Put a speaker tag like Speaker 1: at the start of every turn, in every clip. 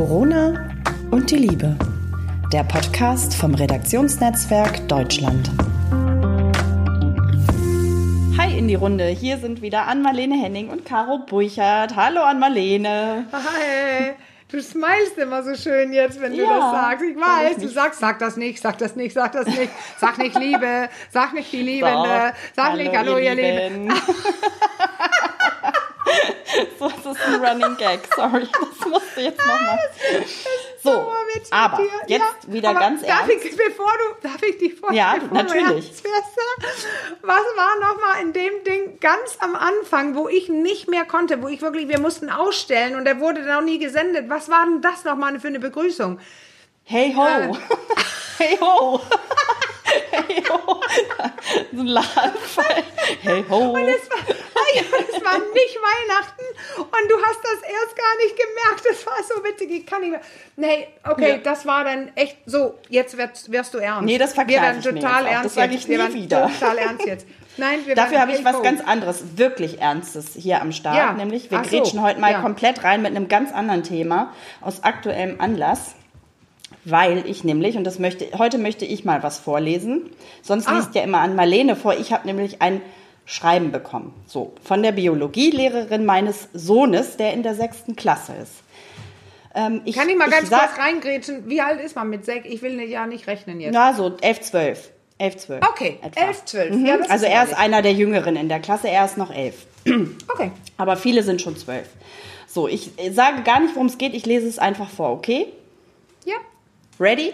Speaker 1: Corona und die Liebe. Der Podcast vom Redaktionsnetzwerk Deutschland. Hi in die Runde. Hier sind wieder Ann-Marlene Henning und Caro Burchardt. Hallo Ann-Marlene.
Speaker 2: Hi. Du smilest immer so schön jetzt, wenn du
Speaker 1: Ja,
Speaker 2: das sagst. Ich weiß, du sagst, sag das nicht, sag das nicht, sag das nicht, sag nicht Liebe, sag nicht die Liebende, sag nicht Hallo, ihr Lieben.
Speaker 1: so, das ist ein Running Gag. Sorry, das musste jetzt nochmal. So,
Speaker 2: Sauerwitz mit
Speaker 1: aber
Speaker 2: dir.
Speaker 1: jetzt
Speaker 2: Ja,
Speaker 1: wieder ganz
Speaker 2: darf
Speaker 1: ernst.
Speaker 2: Ich, bevor du, darf ich dich vorstellen?
Speaker 1: Ja,
Speaker 2: du
Speaker 1: natürlich.
Speaker 2: was war nochmal in dem Ding ganz am Anfang, wo ich nicht mehr konnte, wo ich wirklich, wir mussten ausstellen und der wurde dann auch nie gesendet. Was war denn das nochmal für eine Begrüßung?
Speaker 1: Hey ho.
Speaker 2: Äh.
Speaker 1: Hey ho. Hey ho. So ein Lachanfall. Hey ho.
Speaker 2: Und es war, ah ja, es war nicht Weihnachten und du hast das erst gar nicht gemerkt. Das war so witzig, ich kann nicht mehr. Nee, okay,
Speaker 1: Ja.
Speaker 2: das war dann echt so, jetzt wirst, wirst du ernst.
Speaker 1: Nee, das verkneife
Speaker 2: Wir werden total ernst
Speaker 1: Das sag
Speaker 2: jetzt.
Speaker 1: ich
Speaker 2: wir
Speaker 1: nie
Speaker 2: werden
Speaker 1: wieder.
Speaker 2: total ernst jetzt. Nein, wir
Speaker 1: Dafür habe ich was ganz anderes, wirklich Ernstes hier am Start.
Speaker 2: Ja.
Speaker 1: Nämlich, wir
Speaker 2: Ach so.
Speaker 1: grätschen heute mal
Speaker 2: Ja.
Speaker 1: komplett rein mit einem ganz anderen Thema aus aktuellem Anlass. Weil ich nämlich, und das möchte, heute möchte ich mal was vorlesen. Sonst
Speaker 2: Ah.
Speaker 1: liest ja immer an Marlene vor. Ich habe nämlich ein Schreiben bekommen. So, von der Biologielehrerin meines Sohnes, der in der sechsten Klasse ist. Ähm,
Speaker 2: Kann ich mal ganz
Speaker 1: sag-
Speaker 2: kurz reingrätschen? Wie alt ist man mit sechs? Ich will ja nicht rechnen jetzt.
Speaker 1: Na, so 11, 12. 11, 12.
Speaker 2: Okay,
Speaker 1: etwa.
Speaker 2: 11, 12.
Speaker 1: Mhm.
Speaker 2: Ja,
Speaker 1: also er ist einer der Jüngeren in der Klasse, er ist noch 11.
Speaker 2: Okay.
Speaker 1: Aber viele sind schon 12. So, ich sage gar nicht, worum es geht, ich lese es einfach vor, okay?
Speaker 2: Ja.
Speaker 1: Ready?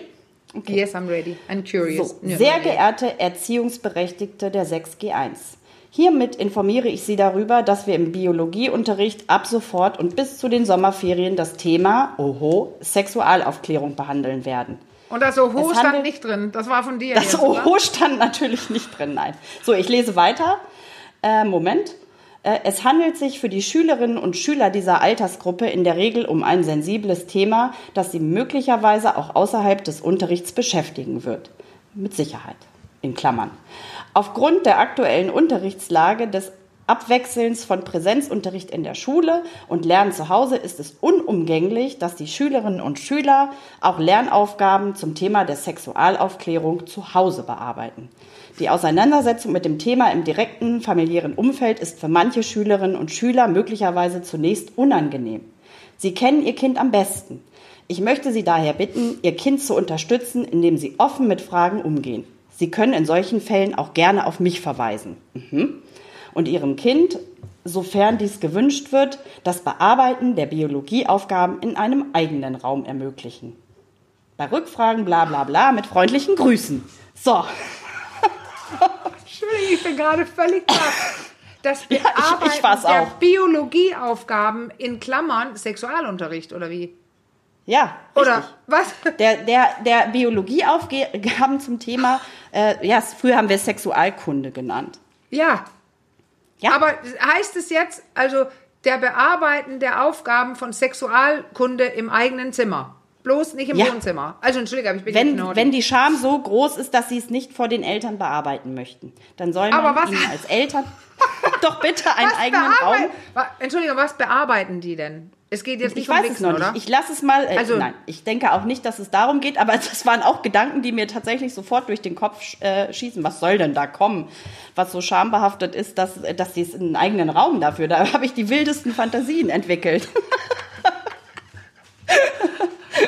Speaker 2: Yes, I'm ready. I'm curious.
Speaker 1: So, sehr geehrte Erziehungsberechtigte der 6G1. Hiermit informiere ich Sie darüber, dass wir im Biologieunterricht ab sofort und bis zu den Sommerferien das Thema, oho, Sexualaufklärung behandeln werden.
Speaker 2: Und das Oho
Speaker 1: Es
Speaker 2: stand nicht drin. Das war von dir.
Speaker 1: Das
Speaker 2: jetzt, oder?
Speaker 1: Oho stand natürlich nicht drin, nein. So, ich lese weiter. Äh, Moment. Äh, es handelt sich für die Schülerinnen und Schüler dieser Altersgruppe in der Regel um ein sensibles Thema, das sie möglicherweise auch außerhalb des Unterrichts beschäftigen wird. Mit Sicherheit. In Klammern. Aufgrund der aktuellen Unterrichtslage des Abwechselns von Präsenzunterricht in der Schule und Lernen zu Hause ist es unumgänglich, dass die Schülerinnen und Schüler auch Lernaufgaben zum Thema der Sexualaufklärung zu Hause bearbeiten. Die Auseinandersetzung mit dem Thema im direkten familiären Umfeld ist für manche Schülerinnen und Schüler möglicherweise zunächst unangenehm. Sie kennen ihr Kind am besten. Ich möchte Sie daher bitten, Ihr Kind zu unterstützen, indem Sie offen mit Fragen umgehen. Sie können in solchen Fällen auch gerne auf mich verweisen. Mhm. Und Ihrem Kind, sofern dies gewünscht wird, das Bearbeiten der Biologieaufgaben in einem eigenen Raum ermöglichen. Bei Rückfragen bla bla bla mit freundlichen Grüßen. So,
Speaker 2: Entschuldigung, ich bin gerade völlig baff. Das
Speaker 1: ich- ich
Speaker 2: Bearbeiten
Speaker 1: war's
Speaker 2: der
Speaker 1: auch.
Speaker 2: Biologieaufgaben in Klammern Sexualunterricht oder wie?
Speaker 1: Ja.
Speaker 2: Oder
Speaker 1: richtig.
Speaker 2: was?
Speaker 1: Der, der, der Biologieaufgaben zum Thema, äh, ja, früher haben wir es Sexualkunde genannt.
Speaker 2: Ja.
Speaker 1: Ja.
Speaker 2: Aber heißt es jetzt, also der Bearbeiten der Aufgaben von Sexualkunde im eigenen Zimmer? Bloß nicht im
Speaker 1: Ja.
Speaker 2: Wohnzimmer. Also Entschuldigung, ich bin
Speaker 1: Wenn,
Speaker 2: Norden.
Speaker 1: wenn die Scham so groß ist, dass sie es nicht vor den Eltern bearbeiten möchten, dann soll man
Speaker 2: was-
Speaker 1: ihnen als Eltern doch bitte einen
Speaker 2: was
Speaker 1: eigenen Raum.
Speaker 2: Entschuldigung, was bearbeiten die denn? Es geht jetzt nicht
Speaker 1: Ich
Speaker 2: um
Speaker 1: weiß es
Speaker 2: Wichsen,
Speaker 1: noch
Speaker 2: oder?
Speaker 1: nicht. Ich lasse es mal. Äh,
Speaker 2: Also-
Speaker 1: nein, ich denke auch nicht, dass es darum geht, aber das waren auch Gedanken, die mir tatsächlich sofort durch den Kopf äh, schießen. Was soll denn da kommen? Was so schambehaftet ist, dass, dass sie es einen eigenen Raum dafür. Da habe ich die wildesten Fantasien entwickelt.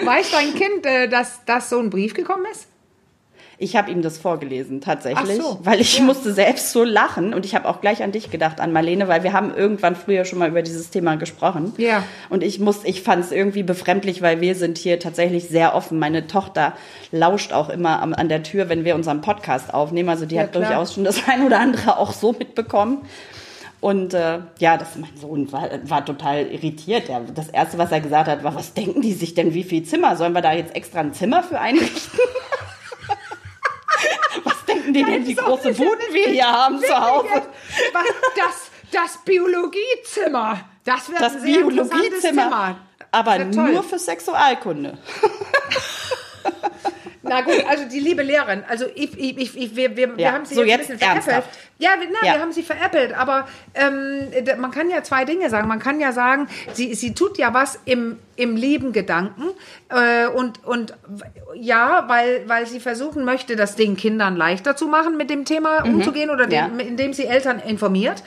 Speaker 2: Weiß dein Kind, äh, dass, dass so ein Brief gekommen ist?
Speaker 1: Ich habe ihm das vorgelesen, tatsächlich,
Speaker 2: Ach so,
Speaker 1: weil ich
Speaker 2: ja.
Speaker 1: musste selbst so lachen und ich habe auch gleich an dich gedacht, an Marlene, weil wir haben irgendwann früher schon mal über dieses Thema gesprochen.
Speaker 2: Ja.
Speaker 1: Und ich muss, ich fand es irgendwie befremdlich, weil wir sind hier tatsächlich sehr offen. Meine Tochter lauscht auch immer am, an der Tür, wenn wir unseren Podcast aufnehmen. Also die
Speaker 2: Ja,
Speaker 1: hat
Speaker 2: klar.
Speaker 1: durchaus schon das ein oder andere auch so mitbekommen. Und äh, ja, das, mein Sohn war, war total irritiert. Ja, das Erste, was er gesagt hat, war, was denken die sich denn, wie viel Zimmer? Sollen wir da jetzt extra ein Zimmer für einrichten? Die denn,
Speaker 2: auch
Speaker 1: große wir hier haben zu Hause?
Speaker 2: Was, das, das Biologiezimmer. Das wird
Speaker 1: Das
Speaker 2: ein sehr interessantes
Speaker 1: Biologiezimmer,
Speaker 2: Zimmer.
Speaker 1: aber nur für Sexualkunde.
Speaker 2: Na gut, also die liebe Lehrerin, also ich, ich, ich, wir, wir, wir
Speaker 1: Ja,
Speaker 2: haben sie
Speaker 1: so
Speaker 2: jetzt,
Speaker 1: jetzt
Speaker 2: ein bisschen veräppelt. Ja, wir, na,
Speaker 1: Ja.
Speaker 2: wir haben sie veräppelt, aber ähm, man kann ja zwei Dinge sagen. Man kann ja sagen, sie, sie tut ja was im im lieben Gedanken äh, und, und ja, weil, weil sie versuchen möchte, das den Kindern leichter zu machen, mit dem Thema
Speaker 1: Mhm.
Speaker 2: umzugehen oder
Speaker 1: Ja.
Speaker 2: dem, indem sie Eltern informiert.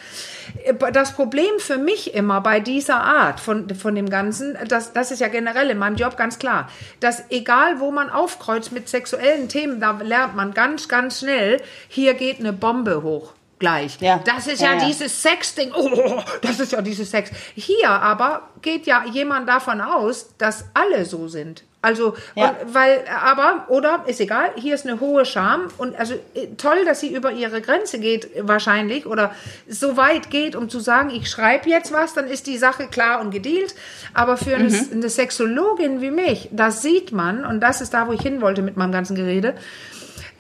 Speaker 2: Das Problem für mich immer bei dieser Art von, von dem Ganzen, das, das ist ja generell in meinem Job ganz klar, dass egal wo man aufkreuzt mit sexuellen Themen, da lernt man ganz, ganz schnell, hier geht eine Bombe hoch. Gleich.
Speaker 1: Ja.
Speaker 2: Das ist ja,
Speaker 1: Ja, ja.
Speaker 2: dieses Sexding. Oh, das ist ja dieses Sex. Hier aber geht ja jemand davon aus, dass alle so sind. Also,
Speaker 1: Ja.
Speaker 2: weil, aber, oder, ist egal, hier ist eine hohe Scham und also äh, toll, dass sie über ihre Grenze geht, wahrscheinlich, oder so weit geht, um zu sagen, ich schreibe jetzt was, dann ist die Sache klar und gedealt. Aber für eine, eine Sexologin wie mich, das sieht man, und das ist da, wo ich hin wollte mit meinem ganzen Gerede,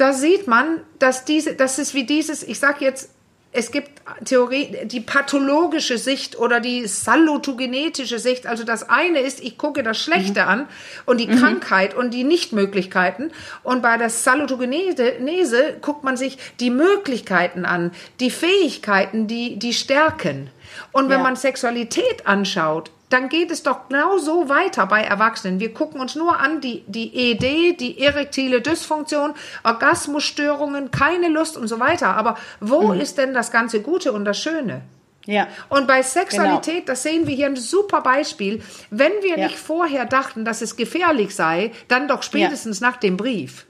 Speaker 2: da sieht man, dass diese, das ist wie dieses, ich sag jetzt, es gibt Theorie, die pathologische Sicht oder die salutogenetische Sicht. Also das eine ist, ich gucke das Schlechte an und die Krankheit und die Nichtmöglichkeiten. Und bei der Salutogenese guckt man sich die Möglichkeiten an, die Fähigkeiten, die, die Stärken. Und wenn
Speaker 1: Ja.
Speaker 2: man Sexualität anschaut, dann geht es doch genau so weiter bei Erwachsenen. Wir gucken uns nur an die, die ED, die erektile Dysfunktion, Orgasmusstörungen, keine Lust und so weiter. Aber wo ist denn das ganze Gute und das Schöne?
Speaker 1: Ja.
Speaker 2: Und bei Sexualität, das sehen wir hier ein super Beispiel. Wenn wir
Speaker 1: Ja.
Speaker 2: nicht vorher dachten, dass es gefährlich sei, dann doch spätestens nach dem Brief.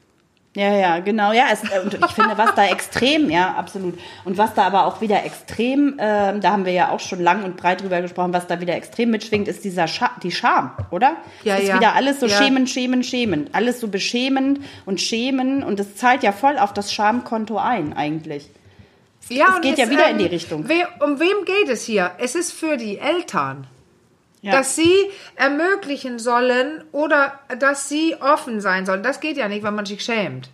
Speaker 1: Ja, ja, genau. Ja, es, äh, und ich finde, was da extrem, ja, absolut. Und was da aber auch wieder extrem, ähm, da haben wir ja auch schon lang und breit drüber gesprochen, was da wieder extrem mitschwingt, ist dieser Scha die Scham, oder?
Speaker 2: Ja,
Speaker 1: es ist
Speaker 2: ja.
Speaker 1: wieder alles so
Speaker 2: Ja.
Speaker 1: schämen, schämen, schämen. Alles so beschämend und schämen und es zahlt ja voll auf das Schamkonto ein, eigentlich.
Speaker 2: Ja,
Speaker 1: es geht ja wieder in die Richtung.
Speaker 2: We um wem geht es hier? Es ist für die Eltern.
Speaker 1: Ja.
Speaker 2: Dass sie ermöglichen sollen oder dass sie offen sein sollen. Das geht ja nicht, wenn man sich schämt.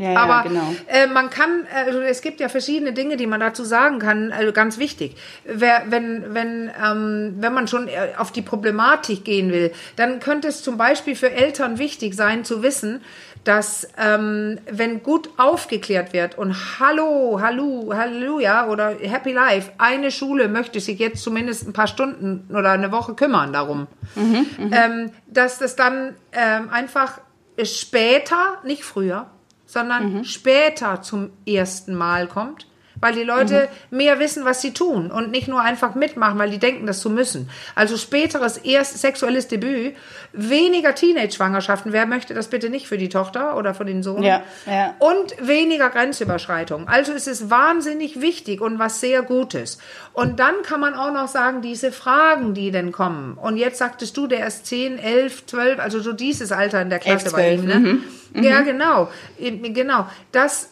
Speaker 1: Ja, ja,
Speaker 2: Aber
Speaker 1: genau.
Speaker 2: äh, man kann, also es gibt ja verschiedene Dinge, die man dazu sagen kann, also ganz wichtig. Wer, wenn, wenn, ähm, wenn man schon äh, auf die Problematik gehen will, dann könnte es zum Beispiel für Eltern wichtig sein zu wissen, dass ähm, wenn gut aufgeklärt wird und Hallo, Hallo, Halleluja oder Happy Life, eine Schule möchte sich jetzt zumindest ein paar Stunden oder eine Woche kümmern darum, ähm, dass das dann ähm, einfach später, nicht früher, sondern später zum ersten Mal kommt, weil die Leute mehr wissen, was sie tun und nicht nur einfach mitmachen, weil die denken, das zu müssen. Also späteres erst sexuelles Debüt, weniger Teenage-Schwangerschaften. Wer möchte das bitte nicht für die Tochter oder für den Sohn?
Speaker 1: Ja, ja.
Speaker 2: Und weniger Grenzüberschreitung. Also es ist wahnsinnig wichtig und was sehr Gutes. Und dann kann man auch noch sagen, diese Fragen, die denn kommen. Und jetzt sagtest du, der ist 10, 11, 12, also so dieses Alter in der Klasse
Speaker 1: 11,
Speaker 2: bei ihm. Ne?
Speaker 1: 12,
Speaker 2: Ja, genau. Genau. Das,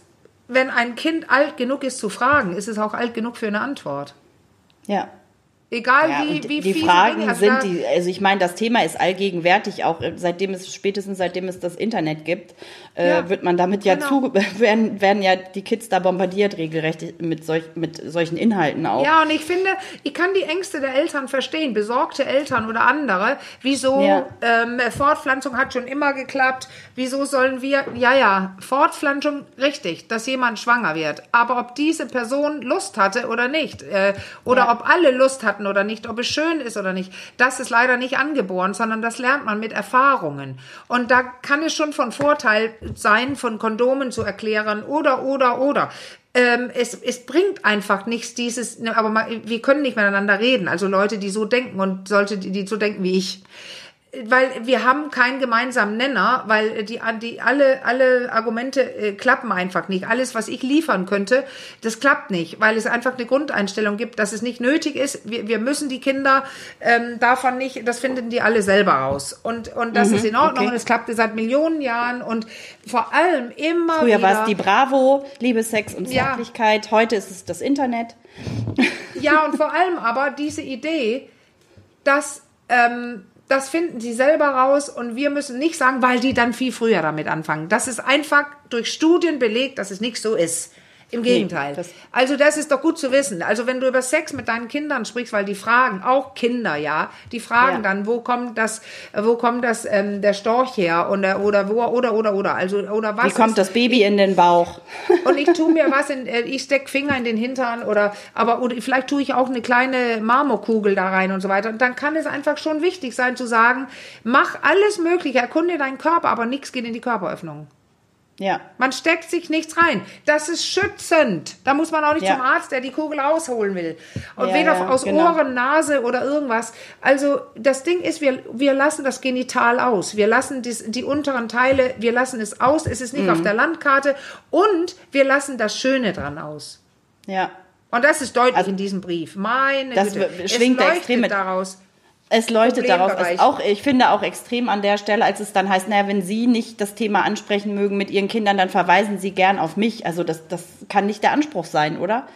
Speaker 2: wenn ein Kind alt genug ist zu fragen, ist es auch alt genug für eine Antwort.
Speaker 1: Ja.
Speaker 2: Egal
Speaker 1: Ja,
Speaker 2: wie, wie
Speaker 1: die Fragen
Speaker 2: Dinge, also
Speaker 1: sind die, also ich meine, das Thema ist allgegenwärtig, auch äh, seitdem es, spätestens seitdem es das Internet gibt, äh,
Speaker 2: Ja,
Speaker 1: wird man damit ja
Speaker 2: genau.
Speaker 1: zu, werden, werden ja die Kids da bombardiert regelrecht mit, solch, mit solchen Inhalten auch.
Speaker 2: Ja, und ich finde, ich kann die Ängste der Eltern verstehen, besorgte Eltern oder andere. Wieso
Speaker 1: Ja.
Speaker 2: ähm, Fortpflanzung hat schon immer geklappt? Wieso sollen wir, ja, ja, Fortpflanzung, richtig, dass jemand schwanger wird. Aber ob diese Person Lust hatte oder nicht, äh, oder
Speaker 1: Ja.
Speaker 2: ob alle Lust hatten oder nicht, ob es schön ist oder nicht, das ist leider nicht angeboren, sondern das lernt man mit Erfahrungen. Und da kann es schon von Vorteil sein, von Kondomen zu erklären oder, oder, oder ähm, es, es bringt einfach nichts, dieses, ne, aber mal, wir können nicht miteinander reden. Also Leute, die so denken und solche, die, die so denken wie ich. Weil wir haben keinen gemeinsamen Nenner, weil die, die alle, alle Argumente äh, klappen einfach nicht. Alles, was ich liefern könnte, das klappt nicht, weil es einfach eine Grundeinstellung gibt, dass es nicht nötig ist. Wir, wir müssen die Kinder ähm, davon nicht, das finden die alle selber raus. Und, und das ist in Ordnung
Speaker 1: okay.
Speaker 2: und es klappte seit Millionen Jahren und vor allem immer
Speaker 1: Früher
Speaker 2: wieder.
Speaker 1: war es die Bravo, Liebe, Sex und
Speaker 2: Ja.
Speaker 1: Zärtlichkeit, heute ist es das Internet.
Speaker 2: Ja, und vor allem aber diese Idee, dass ähm, das finden sie selber raus und wir müssen nicht sagen, weil die dann viel früher damit anfangen. Das ist einfach durch Studien belegt, dass es nicht so ist. Im Gegenteil.
Speaker 1: Nee, das-
Speaker 2: also das ist doch gut zu wissen. Also wenn du über Sex mit deinen Kindern sprichst, weil die fragen, auch Kinder, ja, die fragen
Speaker 1: Ja.
Speaker 2: dann, wo kommt das, wo kommt das ähm, der Storch her oder oder wo oder oder oder also oder was
Speaker 1: Wie kommt
Speaker 2: ist,
Speaker 1: das Baby in den Bauch?
Speaker 2: und ich tue mir was in, äh, ich steck Finger in den Hintern oder, aber oder vielleicht tue ich auch eine kleine Marmorkugel da rein und so weiter. Und dann kann es einfach schon wichtig sein zu sagen, mach alles Mögliche, erkunde deinen Körper, aber nichts geht in die Körperöffnung.
Speaker 1: Ja.
Speaker 2: Man steckt sich nichts rein. Das ist schützend. Da muss man auch nicht
Speaker 1: Ja.
Speaker 2: zum Arzt, der die Kugel rausholen will. Und
Speaker 1: Ja,
Speaker 2: weder
Speaker 1: ja,
Speaker 2: aus
Speaker 1: genau.
Speaker 2: Ohren, Nase oder irgendwas. Also das Ding ist, wir, wir lassen das Genital aus. Wir lassen dies, die unteren Teile, wir lassen es aus. Es ist nicht
Speaker 1: Mhm.
Speaker 2: auf der Landkarte. Und wir lassen das Schöne dran aus.
Speaker 1: Ja.
Speaker 2: Und das ist deutlich in diesem Brief. Meine
Speaker 1: das
Speaker 2: Güte.
Speaker 1: schwingt
Speaker 2: es
Speaker 1: da
Speaker 2: leuchtet
Speaker 1: extrem mit.
Speaker 2: daraus.
Speaker 1: Es leuchtet darauf. Auch, ich finde auch extrem an der Stelle, als es dann heißt, naja, wenn Sie nicht das Thema ansprechen mögen mit Ihren Kindern, dann verweisen Sie gern auf mich. Also das, das kann nicht der Anspruch sein, oder?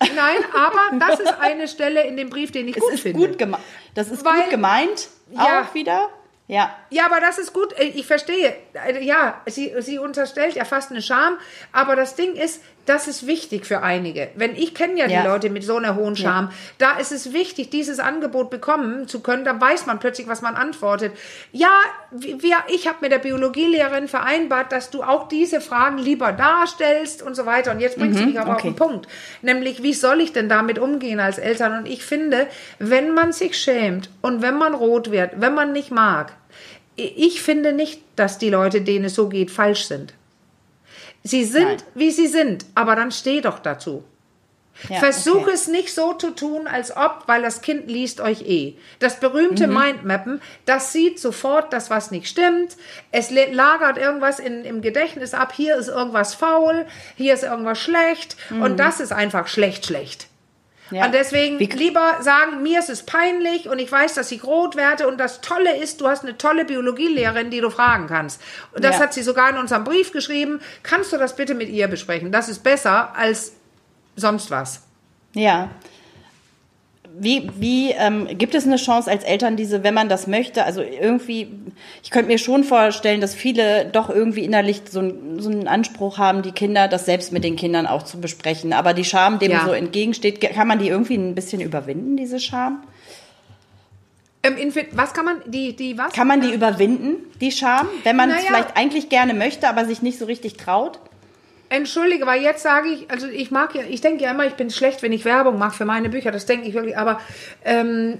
Speaker 2: Nein, aber das ist eine Stelle in dem Brief, den ich
Speaker 1: Es
Speaker 2: gut
Speaker 1: ist
Speaker 2: finde.
Speaker 1: gut gemeint. Das ist
Speaker 2: Weil-
Speaker 1: gut gemeint.
Speaker 2: Ja.
Speaker 1: Auch wieder. Ja.
Speaker 2: Ja, aber das ist gut. Äh, Ich verstehe. Äh, Ja, sie, sie unterstellt ja fast eine Scham. Aber das Ding ist, das ist wichtig für einige. Wenn ich kenne ja die
Speaker 1: Ja.
Speaker 2: Leute mit so einer hohen Scham, da ist es wichtig, dieses Angebot bekommen zu können. Da weiß man plötzlich, was man antwortet. Ja, wir, ich habe mit der Biologielehrerin vereinbart, dass du auch diese Fragen lieber darstellst und so weiter. Und jetzt bringst du mich aber auf
Speaker 1: okay.
Speaker 2: den Punkt. Nämlich, wie soll ich denn damit umgehen als Eltern? Und ich finde, wenn man sich schämt und wenn man rot wird, wenn man nicht mag, ich finde nicht, dass die Leute, denen es so geht, falsch sind. Sie sind,
Speaker 1: Nein.
Speaker 2: wie sie sind, aber dann steh doch dazu.
Speaker 1: ja
Speaker 2: Versuch
Speaker 1: okay.
Speaker 2: es nicht so zu tun, als ob, weil das Kind liest euch eh. Das berühmte
Speaker 1: Mhm.
Speaker 2: Mindmappen, das sieht sofort, dass was nicht stimmt. Es lagert irgendwas in, im Gedächtnis ab. Hier ist irgendwas faul, hier ist irgendwas schlecht. Und das ist einfach schlecht, schlecht.
Speaker 1: Ja.
Speaker 2: Und deswegen
Speaker 1: Wie-
Speaker 2: lieber sagen, mir ist es peinlich und ich weiß, dass ich rot werde und das Tolle ist, du hast eine tolle Biologielehrerin, die du fragen kannst. Und das
Speaker 1: Ja.
Speaker 2: hat sie sogar in unserem Brief geschrieben. Kannst du das bitte mit ihr besprechen? Das ist besser als sonst was.
Speaker 1: Ja. Wie, wie ähm, gibt es eine Chance als Eltern, diese, wenn man das möchte, also irgendwie, ich könnte mir schon vorstellen, dass viele doch irgendwie innerlich so, ein, so einen Anspruch haben, die Kinder, das selbst mit den Kindern auch zu besprechen. Aber die Scham, dem
Speaker 2: Ja.
Speaker 1: so entgegensteht, kann man die irgendwie ein bisschen überwinden, diese Scham?
Speaker 2: Ähm, was kann man, die, die was?
Speaker 1: Kann man die überwinden, die Scham, wenn man es
Speaker 2: Naja.
Speaker 1: vielleicht eigentlich gerne möchte, aber sich nicht so richtig traut?
Speaker 2: Entschuldige, weil jetzt sage ich, also ich mag ja, ich denke ja immer, ich bin schlecht, wenn ich Werbung mache für meine Bücher, das denke ich wirklich, aber ähm,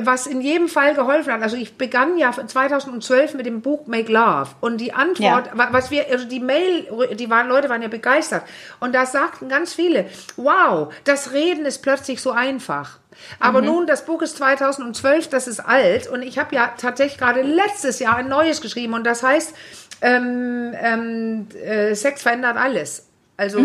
Speaker 2: was in jedem Fall geholfen hat, also ich begann ja 2012 mit dem Buch Make Love und die Antwort,
Speaker 1: Ja.
Speaker 2: wa- was wir, also die Mail, die waren, Leute waren ja begeistert und da sagten ganz viele, wow, das Reden ist plötzlich so einfach. Aber nun, das Buch ist 2012, das ist alt und ich habe ja tatsächlich gerade letztes Jahr ein neues geschrieben und das heißt, ähm, ähm, äh, Sex verändert alles. Also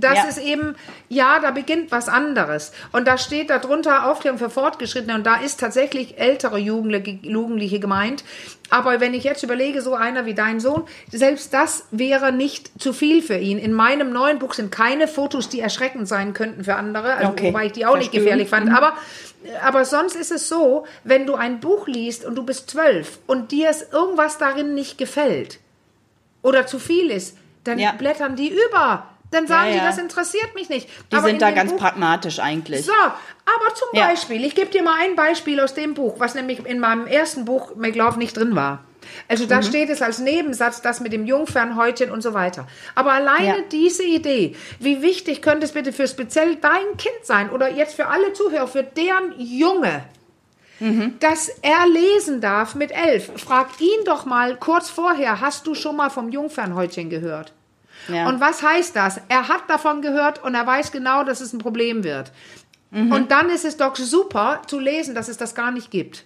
Speaker 2: das
Speaker 1: Ja.
Speaker 2: ist eben, ja, da beginnt was anderes. Und da steht darunter Aufklärung für Fortgeschrittene und da ist tatsächlich ältere Jugendliche, gemeint. Aber wenn ich jetzt überlege, so einer wie dein Sohn, selbst das wäre nicht zu viel für ihn. In meinem neuen Buch sind keine Fotos, die erschreckend sein könnten für andere, also,
Speaker 1: Okay.
Speaker 2: wobei ich die auch nicht
Speaker 1: Verstehe.
Speaker 2: gefährlich fand. Aber, aber sonst ist es so, wenn du ein Buch liest und du bist zwölf und dir ist irgendwas darin nicht gefällt oder zu viel ist, dann
Speaker 1: Ja.
Speaker 2: blättern die über. Dann sagen
Speaker 1: Ja,
Speaker 2: die,
Speaker 1: ja.
Speaker 2: das interessiert mich nicht.
Speaker 1: Die
Speaker 2: Aber in
Speaker 1: sind da ganz
Speaker 2: Buch,
Speaker 1: pragmatisch eigentlich.
Speaker 2: So, aber zum
Speaker 1: Ja.
Speaker 2: Beispiel, ich gebe dir mal ein Beispiel aus dem Buch, was nämlich in meinem ersten Buch McLaughlin nicht drin war. Also
Speaker 1: Mhm.
Speaker 2: da steht es als Nebensatz, das mit dem Jungfernhäutchen und so weiter. Aber alleine
Speaker 1: Ja.
Speaker 2: diese Idee, wie wichtig könnte es bitte für speziell dein Kind sein oder jetzt für alle Zuhörer, für deren Junge,
Speaker 1: Mhm.
Speaker 2: dass er lesen darf mit elf. Frag ihn doch mal kurz vorher, hast du schon mal vom Jungfernhäutchen gehört?
Speaker 1: Ja.
Speaker 2: Und was heißt das? Er hat davon gehört und er weiß genau, dass es ein Problem wird.
Speaker 1: Mhm.
Speaker 2: Und dann ist es doch super zu lesen, dass es das gar nicht gibt.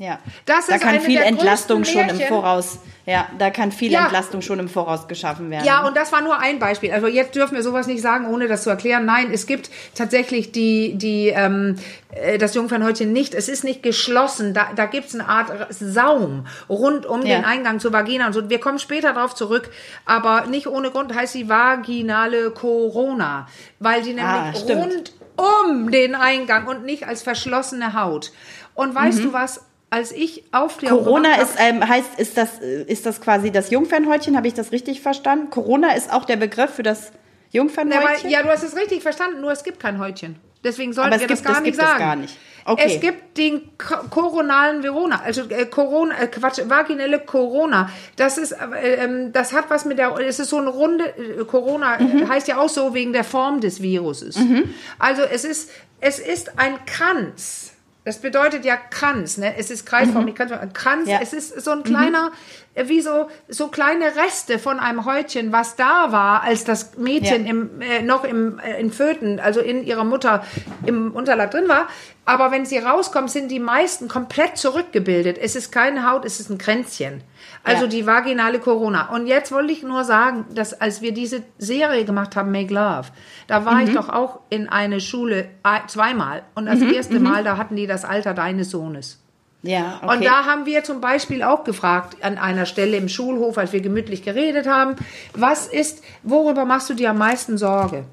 Speaker 1: Ja.
Speaker 2: Das
Speaker 1: da kann viel Entlastung schon im. Voraus. Ja, da kann viel
Speaker 2: Ja.
Speaker 1: Entlastung schon im Voraus geschaffen werden.
Speaker 2: Ja, und das war nur ein Beispiel. Also jetzt dürfen wir sowas nicht sagen, ohne das zu erklären. Nein, es gibt tatsächlich die, die, ähm, äh, das Jungfernhäutchen nicht. Es ist nicht geschlossen. Da, da gibt es eine Art Saum rund um
Speaker 1: Ja.
Speaker 2: den Eingang zur Vagina und so. Wir kommen später darauf zurück. Aber nicht ohne Grund heißt sie vaginale Corona, weil sie
Speaker 1: Ah,
Speaker 2: nämlich
Speaker 1: stimmt.
Speaker 2: rund um den Eingang und nicht als verschlossene Haut. Und weißt du was? Als ich Aufklärung
Speaker 1: Mhm. Corona ist, ähm, heißt, ist das, äh, ist das quasi das Jungfernhäutchen? Habe ich das richtig verstanden? Corona ist auch der Begriff für das Jungfernhäutchen?
Speaker 2: ja, du hast es richtig verstanden, nur es gibt kein Häutchen. Deswegen sollten wir
Speaker 1: gibt,
Speaker 2: das gar
Speaker 1: es
Speaker 2: nicht
Speaker 1: gibt
Speaker 2: sagen.
Speaker 1: es gar nicht. Okay.
Speaker 2: Es gibt den Ko- koronalen Verona, also äh, Corona, äh, Quatsch, vaginelle Corona. Das ist, äh, ähm, das hat was mit der, es ist so eine runde äh, Corona
Speaker 1: Mhm.
Speaker 2: äh, heißt ja auch so wegen der Form des Viruses. Also es ist, es ist ein Kranz. Das bedeutet ja Kranz, ne? Es ist kreisförmig, Kranz, Kranz.
Speaker 1: Mhm. Ja.
Speaker 2: Es ist so ein kleiner, äh, wie so so kleine Reste von einem Häutchen, was da war, als das Mädchen
Speaker 1: Ja.
Speaker 2: im, äh, noch im äh, in Föten, also in ihrer Mutter im Unterleib drin war. Aber wenn sie rauskommt, sind die meisten komplett zurückgebildet. Es ist keine Haut, es ist ein Kränzchen. Also
Speaker 1: Ja.
Speaker 2: die vaginale Corona. Und jetzt wollte ich nur sagen, dass als wir diese Serie gemacht haben, Make Love, da war
Speaker 1: Mhm.
Speaker 2: ich doch auch in eine Schule äh, zweimal. Und das
Speaker 1: Mhm,
Speaker 2: erste Mal, da hatten die das Alter deines Sohnes.
Speaker 1: Ja, okay.
Speaker 2: Und da haben wir zum Beispiel auch gefragt an einer Stelle im Schulhof, als wir gemütlich geredet haben, was ist, worüber machst du dir am meisten Sorge?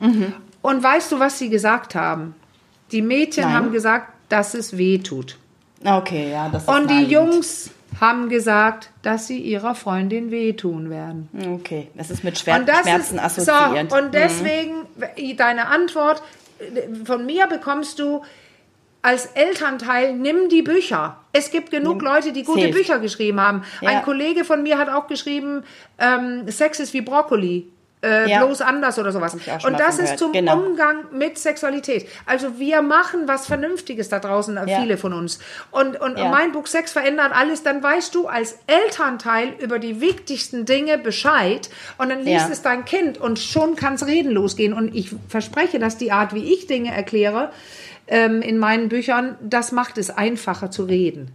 Speaker 1: Mhm.
Speaker 2: Und weißt du, was sie gesagt haben? Die Mädchen
Speaker 1: Nein.
Speaker 2: haben gesagt, dass es weh tut.
Speaker 1: okay, ja, das ist
Speaker 2: Und die. Jungs haben gesagt, dass sie ihrer Freundin wehtun werden.
Speaker 1: Okay, es ist mit Schwer
Speaker 2: Und das
Speaker 1: Schmerzen
Speaker 2: ist,
Speaker 1: assoziiert.
Speaker 2: So, und deswegen, deine Antwort, von mir bekommst du als Elternteil, nimm die Bücher. Es gibt genug Leute, die gute
Speaker 1: hilft.
Speaker 2: Bücher geschrieben haben.
Speaker 1: Ja.
Speaker 2: Ein Kollege von mir hat auch geschrieben, ähm, Sex ist wie Brokkoli. Äh,
Speaker 1: Ja.
Speaker 2: bloß anders oder sowas.
Speaker 1: schon
Speaker 2: Und das ist zum
Speaker 1: Genau.
Speaker 2: Umgang mit Sexualität. Also wir machen was Vernünftiges da draußen, äh,
Speaker 1: Ja.
Speaker 2: viele von uns. Und, und
Speaker 1: Ja.
Speaker 2: mein Buch Sex verändert alles, dann weißt du als Elternteil über die wichtigsten Dinge Bescheid und dann liest
Speaker 1: Ja.
Speaker 2: es dein Kind und schon kann es reden losgehen. Und ich verspreche, dass die Art, wie ich Dinge erkläre, ähm, in meinen Büchern, das macht es einfacher zu reden.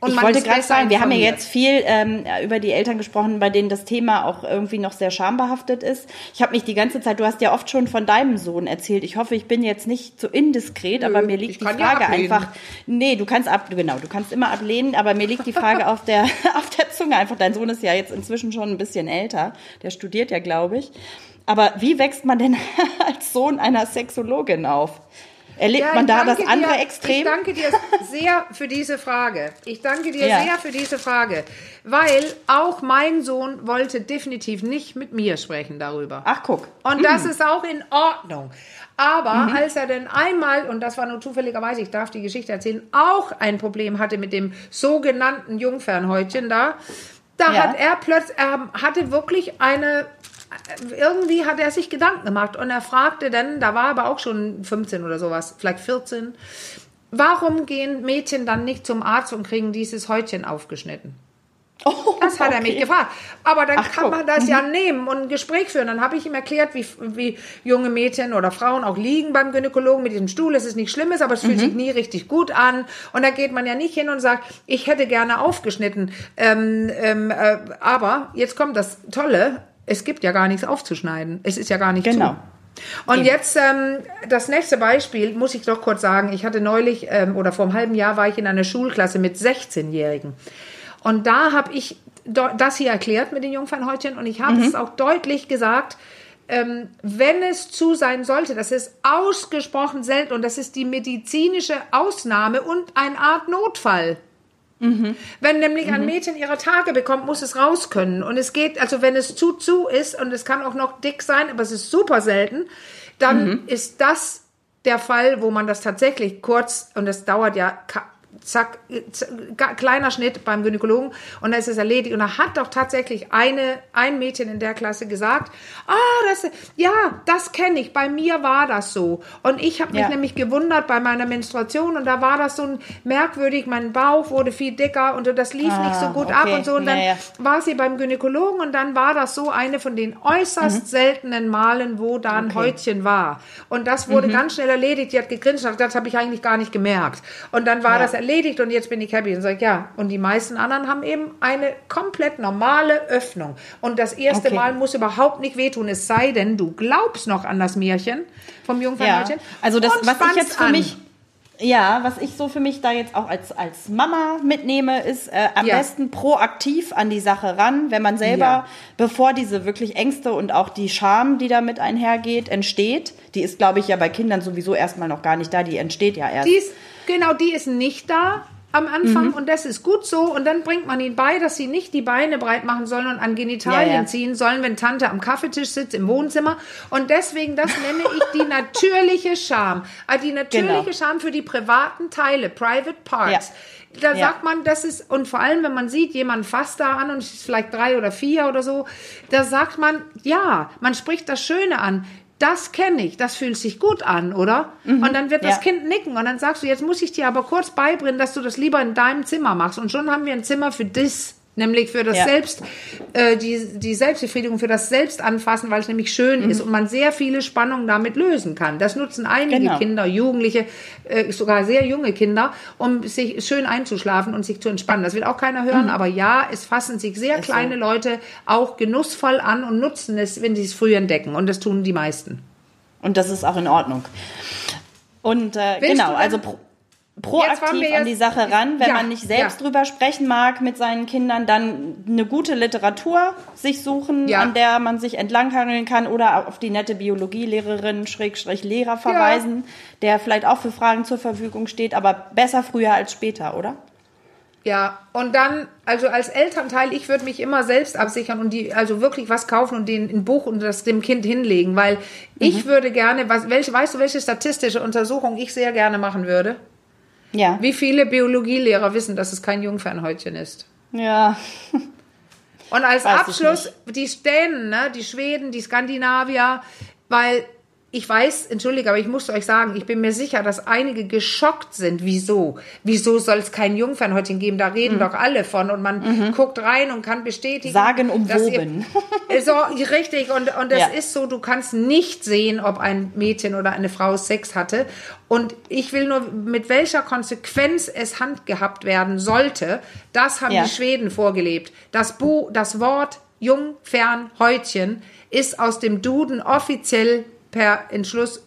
Speaker 2: Und
Speaker 1: ich wollte gerade sagen, wir haben ja jetzt viel ähm, über die Eltern gesprochen, bei denen das Thema auch irgendwie noch sehr schambehaftet ist. Ich habe mich die ganze Zeit, du hast ja oft schon von deinem Sohn erzählt. Ich hoffe, ich bin jetzt nicht zu indiskret, aber mir liegt die
Speaker 2: ja
Speaker 1: Frage einfach. Nee, du kannst ab, genau, du kannst immer ablehnen, aber mir liegt die Frage auf der auf der Zunge einfach. Dein Sohn ist ja jetzt inzwischen schon ein bisschen älter. Der studiert ja, glaube ich. Aber wie wächst man denn als Sohn einer Sexologin auf? Erlebt
Speaker 2: Ja,
Speaker 1: man da das andere
Speaker 2: dir,
Speaker 1: Extrem?
Speaker 2: Ich danke dir sehr für diese Frage. Ich danke dir
Speaker 1: Ja.
Speaker 2: sehr für diese Frage, weil auch mein Sohn wollte definitiv nicht mit mir sprechen darüber.
Speaker 1: Ach, guck.
Speaker 2: Und das ist auch in Ordnung. Aber
Speaker 1: Mhm.
Speaker 2: als er denn einmal, und das war nur zufälligerweise, ich darf die Geschichte erzählen, auch ein Problem hatte mit dem sogenannten Jungfernhäutchen da, da
Speaker 1: Ja.
Speaker 2: hat er plötzlich, er hatte wirklich eine, irgendwie hat er sich Gedanken gemacht und er fragte dann, da war aber auch schon 15 oder sowas, vielleicht 14, warum gehen Mädchen dann nicht zum Arzt und kriegen dieses Häutchen aufgeschnitten? Das hat er mich gefragt. Aber dann
Speaker 1: Ach,
Speaker 2: kann
Speaker 1: guck.
Speaker 2: man das ja nehmen und ein Gespräch führen. Dann habe ich ihm erklärt, wie, wie junge Mädchen oder Frauen auch liegen beim Gynäkologen mit diesem Stuhl. Es ist nicht Schlimmes, aber es fühlt sich nie richtig gut an. Und da geht man ja nicht hin und sagt, ich hätte gerne aufgeschnitten. Ähm, ähm, äh, aber jetzt kommt das Tolle, es gibt ja gar nichts aufzuschneiden. Es ist ja gar nicht
Speaker 1: Genau.
Speaker 2: zu. Und jetzt ähm, das nächste Beispiel, muss ich doch kurz sagen. Ich hatte neulich ähm, oder vor einem halben Jahr war ich in einer Schulklasse mit 16-Jährigen. Und da habe ich das hier erklärt mit den Jungfernhäutchen und ich habe es auch deutlich gesagt, ähm, wenn es zu sein sollte, das ist ausgesprochen selten und das ist die medizinische Ausnahme und eine Art Notfall. Wenn nämlich ein Mädchen ihre Tage bekommt, muss es raus können. Und es geht, also wenn es zu zu ist und es kann auch noch dick sein, aber es ist super selten, dann ist das der Fall, wo man das tatsächlich kurz, und das dauert ja zack, z- ga- kleiner Schnitt beim Gynäkologen und dann ist es erledigt. Und da hat doch tatsächlich eine, ein Mädchen in der Klasse gesagt, ah, das, ja, das kenne ich, bei mir war das so. Und ich habe mich
Speaker 1: Ja.
Speaker 2: nämlich gewundert bei meiner Menstruation und da war das so ein merkwürdig, mein Bauch wurde viel dicker und das lief
Speaker 1: Ah,
Speaker 2: nicht so gut
Speaker 1: okay.
Speaker 2: ab und so. Und dann
Speaker 1: Ja, ja.
Speaker 2: war sie beim Gynäkologen und dann war das so eine von den äußerst seltenen Malen, wo da ein
Speaker 1: Mhm. Okay. Mhm.
Speaker 2: Häutchen war. Und das wurde ganz schnell erledigt. Die hat gegrinst und gesagt, das habe ich eigentlich gar nicht gemerkt. Und dann war
Speaker 1: Ja.
Speaker 2: das erledigt und jetzt bin ich happy. Und sage ja. Und die meisten anderen haben eben eine komplett normale Öffnung. Und das erste
Speaker 1: Okay.
Speaker 2: Mal muss überhaupt nicht wehtun, es sei denn, du glaubst noch an das Märchen vom
Speaker 1: Ja,
Speaker 2: Jungfernhäutchen.
Speaker 1: also das, was ich jetzt für
Speaker 2: an.
Speaker 1: mich, ja, was ich so für mich da jetzt auch als, als Mama mitnehme, ist äh, am
Speaker 2: Ja.
Speaker 1: besten proaktiv an die Sache ran, wenn man selber,
Speaker 2: Ja.
Speaker 1: bevor diese wirklich Ängste und auch die Scham, die damit einhergeht, entsteht, die ist, glaube ich, ja bei Kindern sowieso erstmal noch gar nicht da, die entsteht ja erst.
Speaker 2: Die ist, genau, die ist nicht da. am Anfang und das ist gut so und dann bringt man ihnen bei, dass sie nicht die Beine breit machen sollen und an Genitalien
Speaker 1: Ja, ja.
Speaker 2: ziehen sollen, wenn Tante am Kaffeetisch sitzt im Wohnzimmer und deswegen, das nenne ich die natürliche Scham. Also die natürliche
Speaker 1: Genau.
Speaker 2: Scham für die privaten Teile, private parts. Da
Speaker 1: Ja.
Speaker 2: sagt man, das ist, und vor allem, wenn man sieht, jemand fasst da an und ist vielleicht drei oder vier oder so, da sagt man, ja, man spricht das Schöne an. Das kenne ich, das fühlt sich gut an, oder? Und dann wird das
Speaker 1: Ja.
Speaker 2: Kind nicken und dann sagst du, jetzt muss ich dir aber kurz beibringen, dass du das lieber in deinem Zimmer machst. Und schon haben wir ein Zimmer für das, nämlich für das
Speaker 1: Ja.
Speaker 2: Selbst, äh, die, die Selbstbefriedigung, für das Selbstanfassen, weil es nämlich schön ist und man sehr viele Spannungen damit lösen kann. Das nutzen einige
Speaker 1: Genau.
Speaker 2: Kinder, Jugendliche, äh, sogar sehr junge Kinder, um sich schön einzuschlafen und sich zu entspannen. Das will auch keiner hören, aber ja, es fassen sich sehr
Speaker 1: so.
Speaker 2: kleine Leute auch genussvoll an und nutzen es, wenn sie es früh entdecken. Und das tun die meisten.
Speaker 1: Und das ist auch in Ordnung. Und äh, genau, also pro, proaktiv an die Sache ran. Wenn
Speaker 2: Ja,
Speaker 1: man nicht selbst
Speaker 2: ja.
Speaker 1: drüber sprechen mag mit seinen Kindern, dann eine gute Literatur sich suchen,
Speaker 2: Ja.
Speaker 1: an der man sich entlanghangeln kann oder auf die nette Biologielehrerin, Schrägstrich Lehrer verweisen, der vielleicht auch für Fragen zur Verfügung steht, aber besser früher als später, oder?
Speaker 2: Ja, und dann, also als Elternteil, ich würde mich immer selbst absichern und die, also wirklich was kaufen und den ein Buch und das dem Kind hinlegen, weil ich würde gerne, was, welche, weißt du, welche statistische Untersuchung ich sehr gerne machen würde?
Speaker 1: Ja.
Speaker 2: Wie viele Biologielehrer wissen, dass es kein Jungfernhäutchen ist?
Speaker 1: Ja.
Speaker 2: Und als
Speaker 1: Weiß
Speaker 2: Abschluss die Dänen, ne, die Schweden, die Skandinavier, weil ich weiß, entschuldige, aber ich muss euch sagen, ich bin mir sicher, dass einige geschockt sind. Wieso? Wieso soll es kein Jungfernhäutchen geben? Da reden
Speaker 1: Mhm.
Speaker 2: doch alle von und man guckt rein und kann bestätigen. dass ihr-
Speaker 1: Sagenumwoben.
Speaker 2: So, richtig. Und, und das
Speaker 1: Ja.
Speaker 2: ist so, du kannst nicht sehen, ob ein Mädchen oder eine Frau Sex hatte. Und ich will nur, mit welcher Konsequenz es handgehabt werden sollte, das haben
Speaker 1: Ja.
Speaker 2: die Schweden vorgelebt. Das, Bu das Wort Jungfernhäutchen ist aus dem Duden offiziell per Entschluss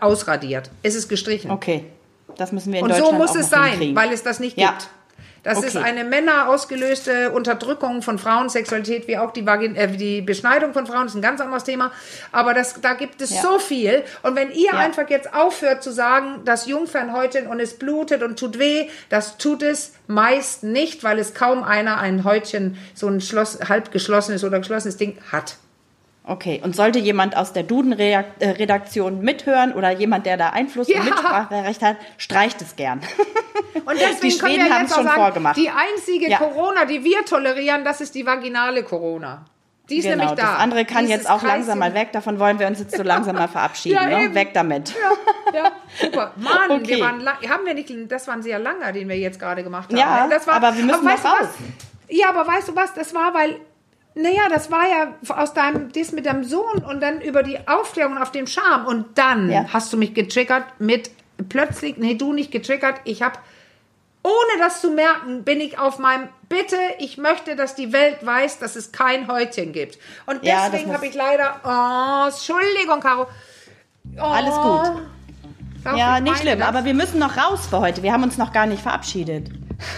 Speaker 2: ausradiert. Es ist gestrichen.
Speaker 1: Okay. Das müssen wir in
Speaker 2: Und so
Speaker 1: Deutschland
Speaker 2: muss
Speaker 1: auch
Speaker 2: es sein,
Speaker 1: hinkriegen.
Speaker 2: weil es das nicht
Speaker 1: Ja.
Speaker 2: gibt. Das ist
Speaker 1: Okay.
Speaker 2: eine Männer ausgelöste Unterdrückung von Frauensexualität, wie auch die, Vagin äh, die Beschneidung von Frauen, das ist ein ganz anderes Thema. Aber das, da gibt es
Speaker 1: Ja.
Speaker 2: so viel. Und wenn ihr
Speaker 1: Ja.
Speaker 2: einfach jetzt aufhört zu sagen, das Jungfernhäutchen und es blutet und tut weh, das tut es meist nicht, weil es kaum einer ein Häutchen, so ein Schloss, halb geschlossenes oder geschlossenes Ding hat.
Speaker 1: Okay, und sollte jemand aus der Duden-Redaktion mithören oder jemand, der da Einfluss
Speaker 2: Ja.
Speaker 1: und Mitspracherecht hat, streicht es gern.
Speaker 2: Und deswegen
Speaker 1: Die Schweden haben es schon
Speaker 2: sagen,
Speaker 1: vorgemacht.
Speaker 2: die einzige
Speaker 1: Ja.
Speaker 2: Corona, die wir tolerieren, das ist die vaginale Corona. Die ist
Speaker 1: genau,
Speaker 2: nämlich da.
Speaker 1: das andere kann
Speaker 2: Dieses
Speaker 1: jetzt auch langsam mal weg. Davon wollen wir uns jetzt so langsam mal verabschieden.
Speaker 2: Ja,
Speaker 1: ne? Weg damit.
Speaker 2: Ja, super. Mann,
Speaker 1: Okay.
Speaker 2: wir waren lang, haben wir nicht, das war ein sehr langer, den wir jetzt gerade gemacht haben.
Speaker 1: Ja,
Speaker 2: das war,
Speaker 1: aber wir müssen
Speaker 2: weißt
Speaker 1: noch raus.
Speaker 2: Was? Ja, aber weißt du was, das war, weil, naja, das war ja aus deinem, das mit deinem Sohn und dann über die Aufklärung auf dem Charme und dann
Speaker 1: Ja.
Speaker 2: hast du mich getriggert mit plötzlich, nee, du nicht getriggert, ich habe ohne das zu merken, bin ich auf meinem Bitte, ich möchte, dass die Welt weiß, dass es kein Häutchen gibt. Und
Speaker 1: Ja,
Speaker 2: deswegen
Speaker 1: muss-
Speaker 2: habe ich leider, oh, Entschuldigung, Caro. Oh,
Speaker 1: Alles gut. Ja,
Speaker 2: ich
Speaker 1: nicht schlimm,
Speaker 2: das?
Speaker 1: aber wir müssen noch raus für heute. Wir haben uns noch gar nicht verabschiedet.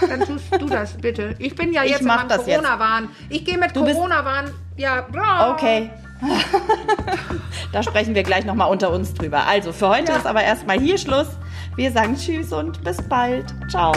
Speaker 2: Dann tust du das bitte. Ich bin ja
Speaker 1: Ich
Speaker 2: jetzt in
Speaker 1: mach
Speaker 2: meinem
Speaker 1: das.
Speaker 2: Corona-Wahn. Ich gehe mit Corona-Wahn. Ja, bra.
Speaker 1: Okay. da sprechen wir gleich nochmal unter uns drüber. Also, für heute
Speaker 2: Ja.
Speaker 1: ist aber erstmal hier Schluss. Wir sagen Tschüss und bis bald. Ciao.